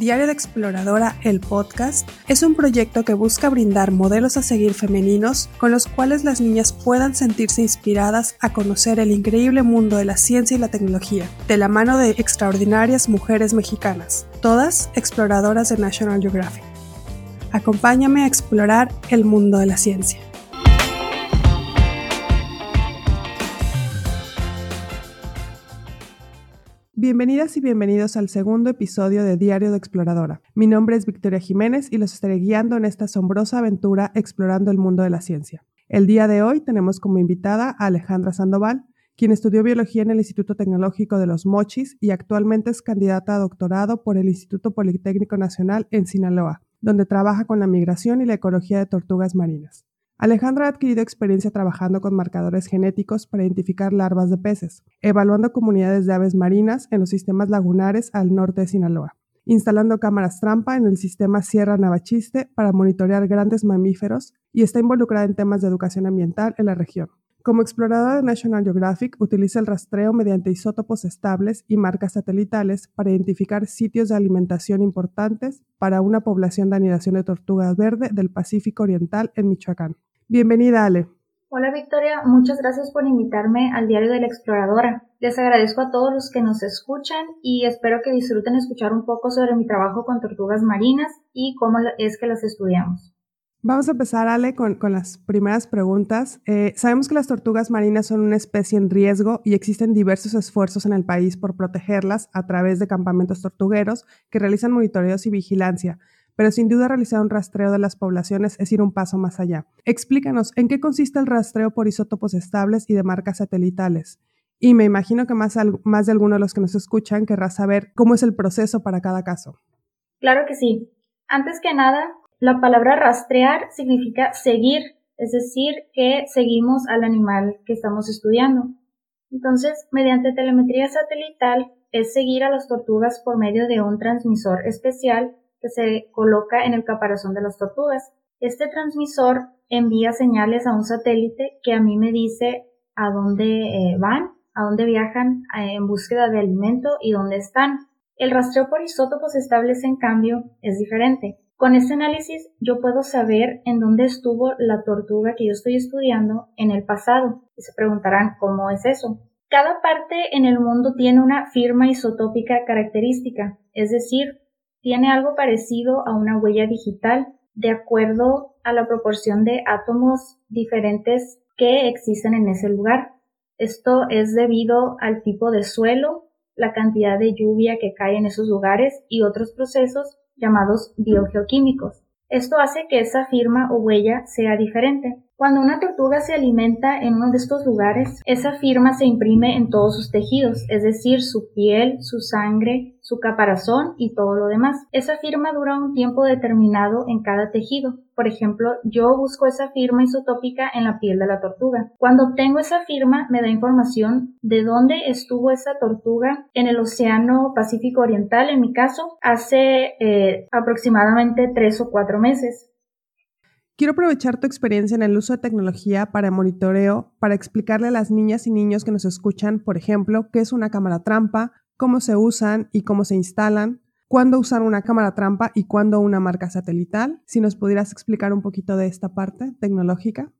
Diario de Exploradora, el podcast, es un proyecto que busca brindar modelos a seguir femeninos con los cuales las niñas puedan sentirse inspiradas a conocer el increíble mundo de la ciencia y la tecnología, de la mano de extraordinarias mujeres mexicanas, todas exploradoras de National Geographic. Acompáñame a explorar el mundo de la ciencia. Bienvenidas y bienvenidos al segundo episodio de Diario de Exploradora. Mi nombre es Victoria Jiménez y los estaré guiando en esta asombrosa aventura explorando el mundo de la ciencia. El día de hoy tenemos como invitada a Alejandra Sandoval, quien estudió biología en el Instituto Tecnológico de los Mochis y actualmente es candidata a doctorado por el Instituto Politécnico Nacional en Sinaloa, donde trabaja con la migración y la ecología de tortugas marinas. Alejandra ha adquirido experiencia trabajando con marcadores genéticos para identificar larvas de peces, evaluando comunidades de aves marinas en los sistemas lagunares al norte de Sinaloa, instalando cámaras trampa en el sistema Sierra Navachiste para monitorear grandes mamíferos y está involucrada en temas de educación ambiental en la región. Como exploradora de National Geographic, utiliza el rastreo mediante isótopos estables y marcas satelitales para identificar sitios de alimentación importantes para una población de anidación de tortugas verde del Pacífico Oriental en Michoacán. Bienvenida, Ale. Hola Victoria, muchas gracias por invitarme al Diario de la Exploradora. Les agradezco a todos los que nos escuchan y espero que disfruten escuchar un poco sobre mi trabajo con tortugas marinas y cómo es que las estudiamos. Vamos a empezar, Ale, con, las primeras preguntas. Eh, sabemos que las tortugas marinas son una especie en riesgo y existen diversos esfuerzos en el país por protegerlas a través de campamentos tortugueros que realizan monitoreos y vigilancia pero sin duda realizar un rastreo de las poblaciones es ir un paso más allá. Explícanos, ¿en qué consiste el rastreo por isótopos estables y de marcas satelitales? Y me imagino que más, de alguno de los que nos escuchan querrá saber cómo es el proceso para cada caso. Claro que sí. Antes que nada, la palabra rastrear significa seguir, es decir, que seguimos al animal que estamos estudiando. Entonces, mediante telemetría satelital es seguir a las tortugas por medio de un transmisor especial que se coloca en el caparazón de las tortugas. Este transmisor envía señales a un satélite que a mí me dice a dónde eh, van, a dónde viajan eh, en búsqueda de alimento y dónde están. El rastreo por isótopos estables, en cambio, es diferente. Con este análisis yo puedo saber en dónde estuvo la tortuga que yo estoy estudiando en el pasado. Y se preguntarán cómo es eso. Cada parte en el mundo tiene una firma isotópica característica, es decir, tiene algo parecido a una huella digital de acuerdo a la proporción de átomos diferentes que existen en ese lugar. Esto es debido al tipo de suelo, la cantidad de lluvia que cae en esos lugares y otros procesos llamados biogeoquímicos. Esto hace que esa firma o huella sea diferente. Cuando una tortuga se alimenta en uno de estos lugares, esa firma se imprime en todos sus tejidos, es decir, su piel, su sangre, su caparazón y todo lo demás. Esa firma dura un tiempo determinado en cada tejido. Por ejemplo, yo busco esa firma isotópica en la piel de la tortuga. Cuando obtengo esa firma, me da información de dónde estuvo esa tortuga en el Océano Pacífico Oriental, en mi caso, hace eh, aproximadamente tres o cuatro meses. Quiero aprovechar tu experiencia en el uso de tecnología para monitoreo para explicarle a las niñas y niños que nos escuchan, por ejemplo, qué es una cámara trampa, cómo se usan y cómo se instalan, cuándo usar una cámara trampa y cuándo una marca satelital. Si nos pudieras explicar un poquito de esta parte tecnológica.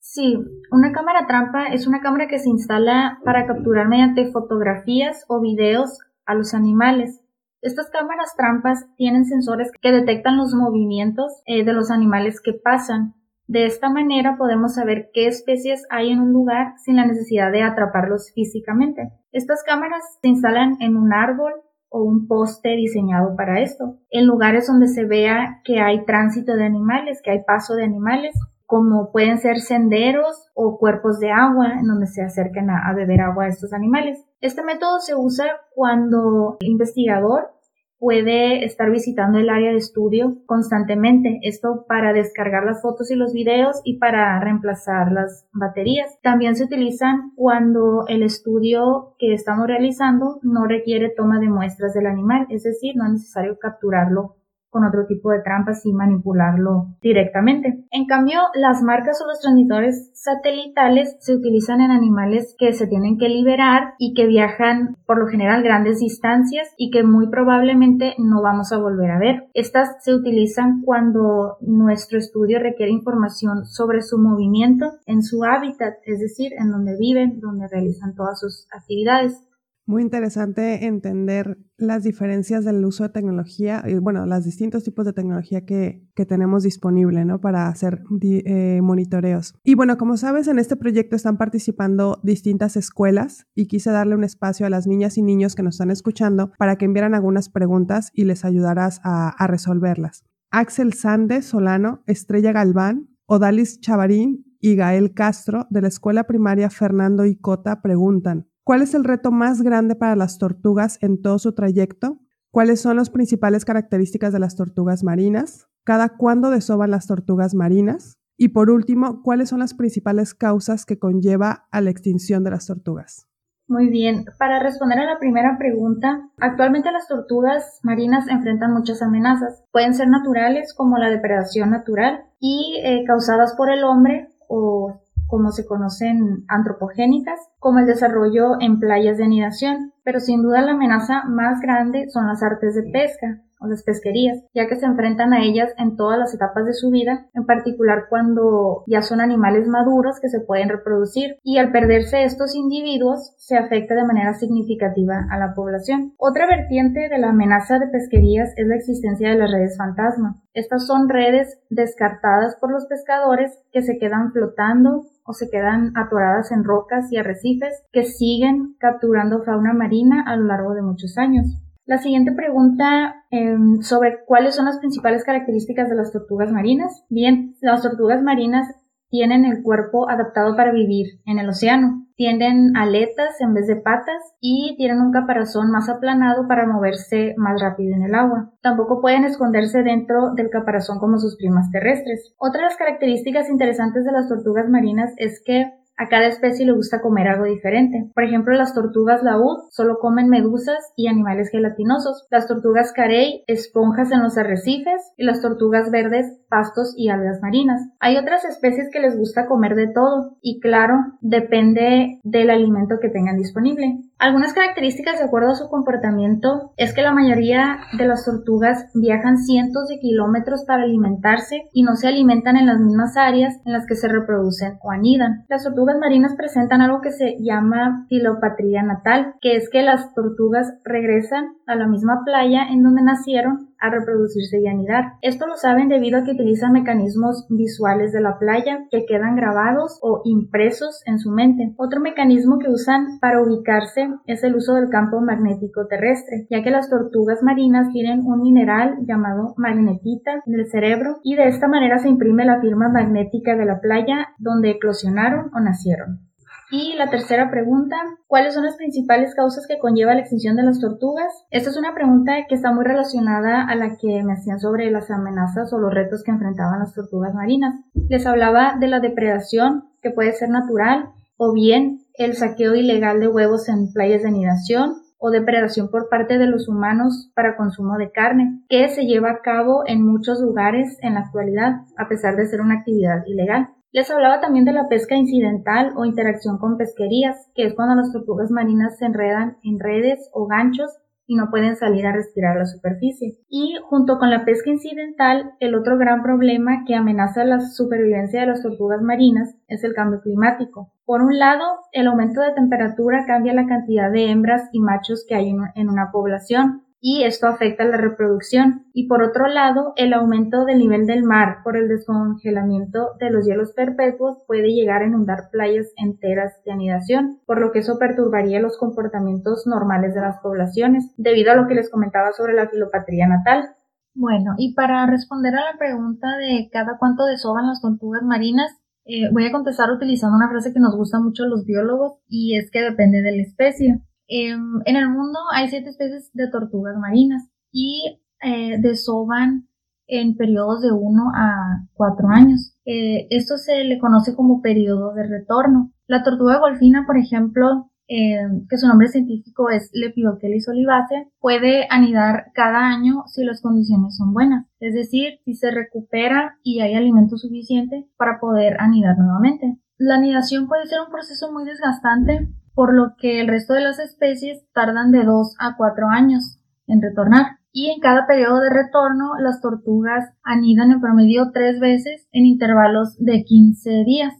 Sí, una cámara trampa es una cámara que se instala para capturar mediante fotografías o videos a los animales. Estas cámaras trampas tienen sensores que detectan los movimientos eh, de los animales que pasan. De esta manera podemos saber qué especies hay en un lugar sin la necesidad de atraparlos físicamente. Estas cámaras se instalan en un árbol o un poste diseñado para esto, en lugares donde se vea que hay tránsito de animales, que hay paso de animales, como pueden ser senderos o cuerpos de agua en donde se acerquen a, a beber agua a estos animales. Este método se usa cuando el investigador puede estar visitando el área de estudio constantemente. Esto para descargar las fotos y los videos y para reemplazar las baterías. También se utilizan cuando el estudio que estamos realizando no requiere toma de muestras del animal, es decir, no es necesario capturarlo con otro tipo de trampas y manipularlo directamente. En cambio, las marcas o los transmisores satelitales se utilizan en animales que se tienen que liberar y que viajan por lo general grandes distancias y que muy probablemente no vamos a volver a ver. Estas se utilizan cuando nuestro estudio requiere información sobre su movimiento en su hábitat, es decir, en donde viven, donde realizan todas sus actividades. Muy interesante entender las diferencias del uso de tecnología y, bueno, los distintos tipos de tecnología que, tenemos disponible, ¿no? Para hacer eh, monitoreos. Y bueno, como sabes, en este proyecto están participando distintas escuelas y quise darle un espacio a las niñas y niños que nos están escuchando para que enviaran algunas preguntas y les ayudaras a, a resolverlas. Axel Sande Solano, Estrella Galván, Odalis Chavarín y Gael Castro de la Escuela Primaria Fernando Icota preguntan, ¿Cuál es el reto más grande para las tortugas en todo su trayecto? ¿Cuáles son las principales características de las tortugas marinas? ¿Cada cuándo desoban las tortugas marinas? Y por último, ¿cuáles son las principales causas que conlleva a la extinción de las tortugas? Muy bien, para responder a la primera pregunta, actualmente las tortugas marinas enfrentan muchas amenazas. Pueden ser naturales como la depredación natural y eh, causadas por el hombre o como se conocen antropogénicas, como el desarrollo en playas de anidación, pero sin duda la amenaza más grande son las artes de pesca, o las pesquerías, ya que se enfrentan a ellas en todas las etapas de su vida, en particular cuando ya son animales maduros que se pueden reproducir y al perderse estos individuos se afecta de manera significativa a la población. Otra vertiente de la amenaza de pesquerías es la existencia de las redes fantasma. Estas son redes descartadas por los pescadores que se quedan flotando o se quedan atoradas en rocas y arrecifes que siguen capturando fauna marina a lo largo de muchos años. La siguiente pregunta em, sobre cuáles son las principales características de las tortugas marinas. Bien, las tortugas marinas tienen el cuerpo adaptado para vivir en el océano. Tienen aletas en vez de patas y tienen un caparazón más aplanado para moverse más rápido en el agua. Tampoco pueden esconderse dentro del caparazón como sus primas terrestres. Otra de las características interesantes de las tortugas marinas es que a cada especie le gusta comer algo diferente. Por ejemplo, las tortugas laúd solo comen medusas y animales gelatinosos. Las tortugas carey, esponjas en los arrecifes y las tortugas verdes, pastos y algas marinas. Hay otras especies que les gusta comer de todo y claro, depende del alimento que tengan disponible. Algunas características de acuerdo a su comportamiento es que la mayoría de las tortugas viajan cientos de kilómetros para alimentarse y no se alimentan en las mismas áreas en las que se reproducen o anidan. Las tortugas marinas presentan algo que se llama filopatría natal, que es que las tortugas regresan a la misma playa en donde nacieron a reproducirse y anidar. Esto lo saben debido a que utilizan mecanismos visuales de la playa que quedan grabados o impresos en su mente. Otro mecanismo que usan para ubicarse es el uso del campo magnético terrestre, ya que las tortugas marinas tienen un mineral llamado magnetita en el cerebro y de esta manera se imprime la firma magnética de la playa donde eclosionaron o nacieron. Y la tercera pregunta, ¿cuáles son las principales causas que conlleva la extinción de las tortugas? Esta es una pregunta que está muy relacionada a la que me hacían sobre las amenazas o los retos que enfrentaban las tortugas marinas. Les hablaba de la depredación, que puede ser natural, o bien el saqueo ilegal de huevos en playas de anidación, o depredación por parte de los humanos para consumo de carne, que se lleva a cabo en muchos lugares en la actualidad, a pesar de ser una actividad ilegal. Les hablaba también de la pesca incidental o interacción con pesquerías, que es cuando las tortugas marinas se enredan en redes o ganchos y no pueden salir a respirar la superficie. Y junto con la pesca incidental, el otro gran problema que amenaza la supervivencia de las tortugas marinas es el cambio climático. Por un lado, el aumento de temperatura cambia la cantidad de hembras y machos que hay en una población, y esto afecta la reproducción. Y por otro lado, el aumento del nivel del mar por el descongelamiento de los hielos perpetuos puede llegar a inundar playas enteras de anidación, por lo que eso perturbaría los comportamientos normales de las poblaciones, debido a lo que les comentaba sobre la filopatría natal. Bueno, y para responder a la pregunta de cada cuánto desoban las tortugas marinas, eh, voy a contestar utilizando una frase que nos gusta mucho a los biólogos y es que depende de la especie. Em, en el mundo hay siete especies de tortugas marinas y eh, desoban en periodos de 1 a 4 años. Eh, esto se le conoce como periodo de retorno. La tortuga golfina, por ejemplo, eh, que su nombre científico es Lepidopteris olivaceae, puede anidar cada año si las condiciones son buenas, es decir, si se recupera y hay alimento suficiente para poder anidar nuevamente. La anidación puede ser un proceso muy desgastante, por lo que el resto de las especies tardan de 2 a 4 años en retornar. Y en cada periodo de retorno, las tortugas anidan en promedio tres veces en intervalos de 15 días.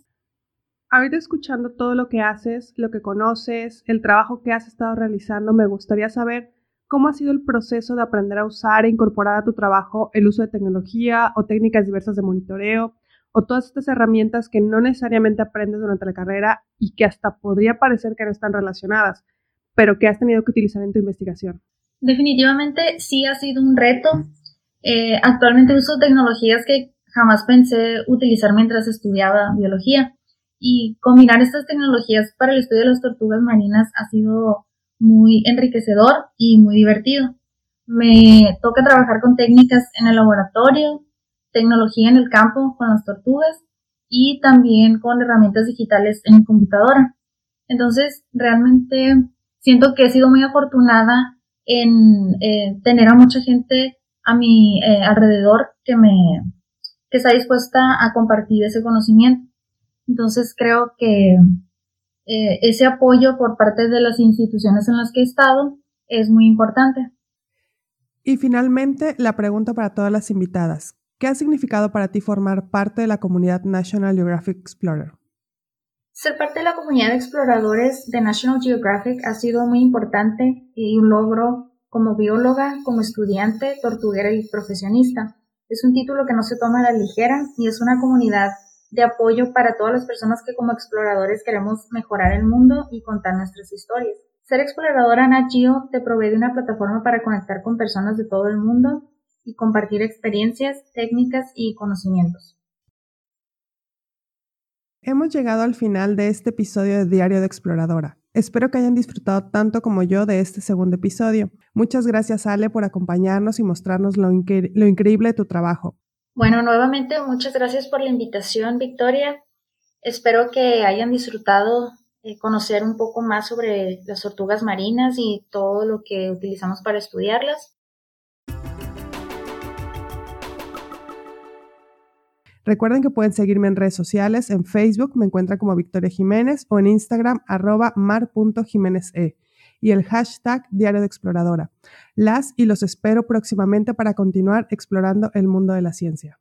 Ahorita escuchando todo lo que haces, lo que conoces, el trabajo que has estado realizando, me gustaría saber cómo ha sido el proceso de aprender a usar e incorporar a tu trabajo el uso de tecnología o técnicas diversas de monitoreo o todas estas herramientas que no necesariamente aprendes durante la carrera y que hasta podría parecer que no están relacionadas, pero que has tenido que utilizar en tu investigación. Definitivamente sí ha sido un reto. Eh, actualmente uso tecnologías que jamás pensé utilizar mientras estudiaba biología y combinar estas tecnologías para el estudio de las tortugas marinas ha sido muy enriquecedor y muy divertido. Me toca trabajar con técnicas en el laboratorio, tecnología en el campo con las tortugas y también con herramientas digitales en computadora. Entonces, realmente siento que he sido muy afortunada en eh, tener a mucha gente a mi eh, alrededor que me que está dispuesta a compartir ese conocimiento. Entonces creo que eh, ese apoyo por parte de las instituciones en las que he estado es muy importante. Y finalmente, la pregunta para todas las invitadas. ¿Qué ha significado para ti formar parte de la comunidad National Geographic Explorer? Ser parte de la comunidad de exploradores de National Geographic ha sido muy importante y un logro como bióloga, como estudiante, tortuguera y profesionista. Es un título que no se toma a la ligera y es una comunidad de apoyo para todas las personas que como exploradores queremos mejorar el mundo y contar nuestras historias. Ser exploradora Nat te provee de una plataforma para conectar con personas de todo el mundo y compartir experiencias, técnicas y conocimientos. Hemos llegado al final de este episodio de Diario de Exploradora. Espero que hayan disfrutado tanto como yo de este segundo episodio. Muchas gracias Ale por acompañarnos y mostrarnos lo, lo increíble de tu trabajo. Bueno, nuevamente muchas gracias por la invitación, Victoria. Espero que hayan disfrutado eh, conocer un poco más sobre las tortugas marinas y todo lo que utilizamos para estudiarlas. Recuerden que pueden seguirme en redes sociales. En Facebook me encuentran como Victoria Jiménez o en Instagram arroba mar.jiméneze y el hashtag Diario de Exploradora. Las y los espero próximamente para continuar explorando el mundo de la ciencia.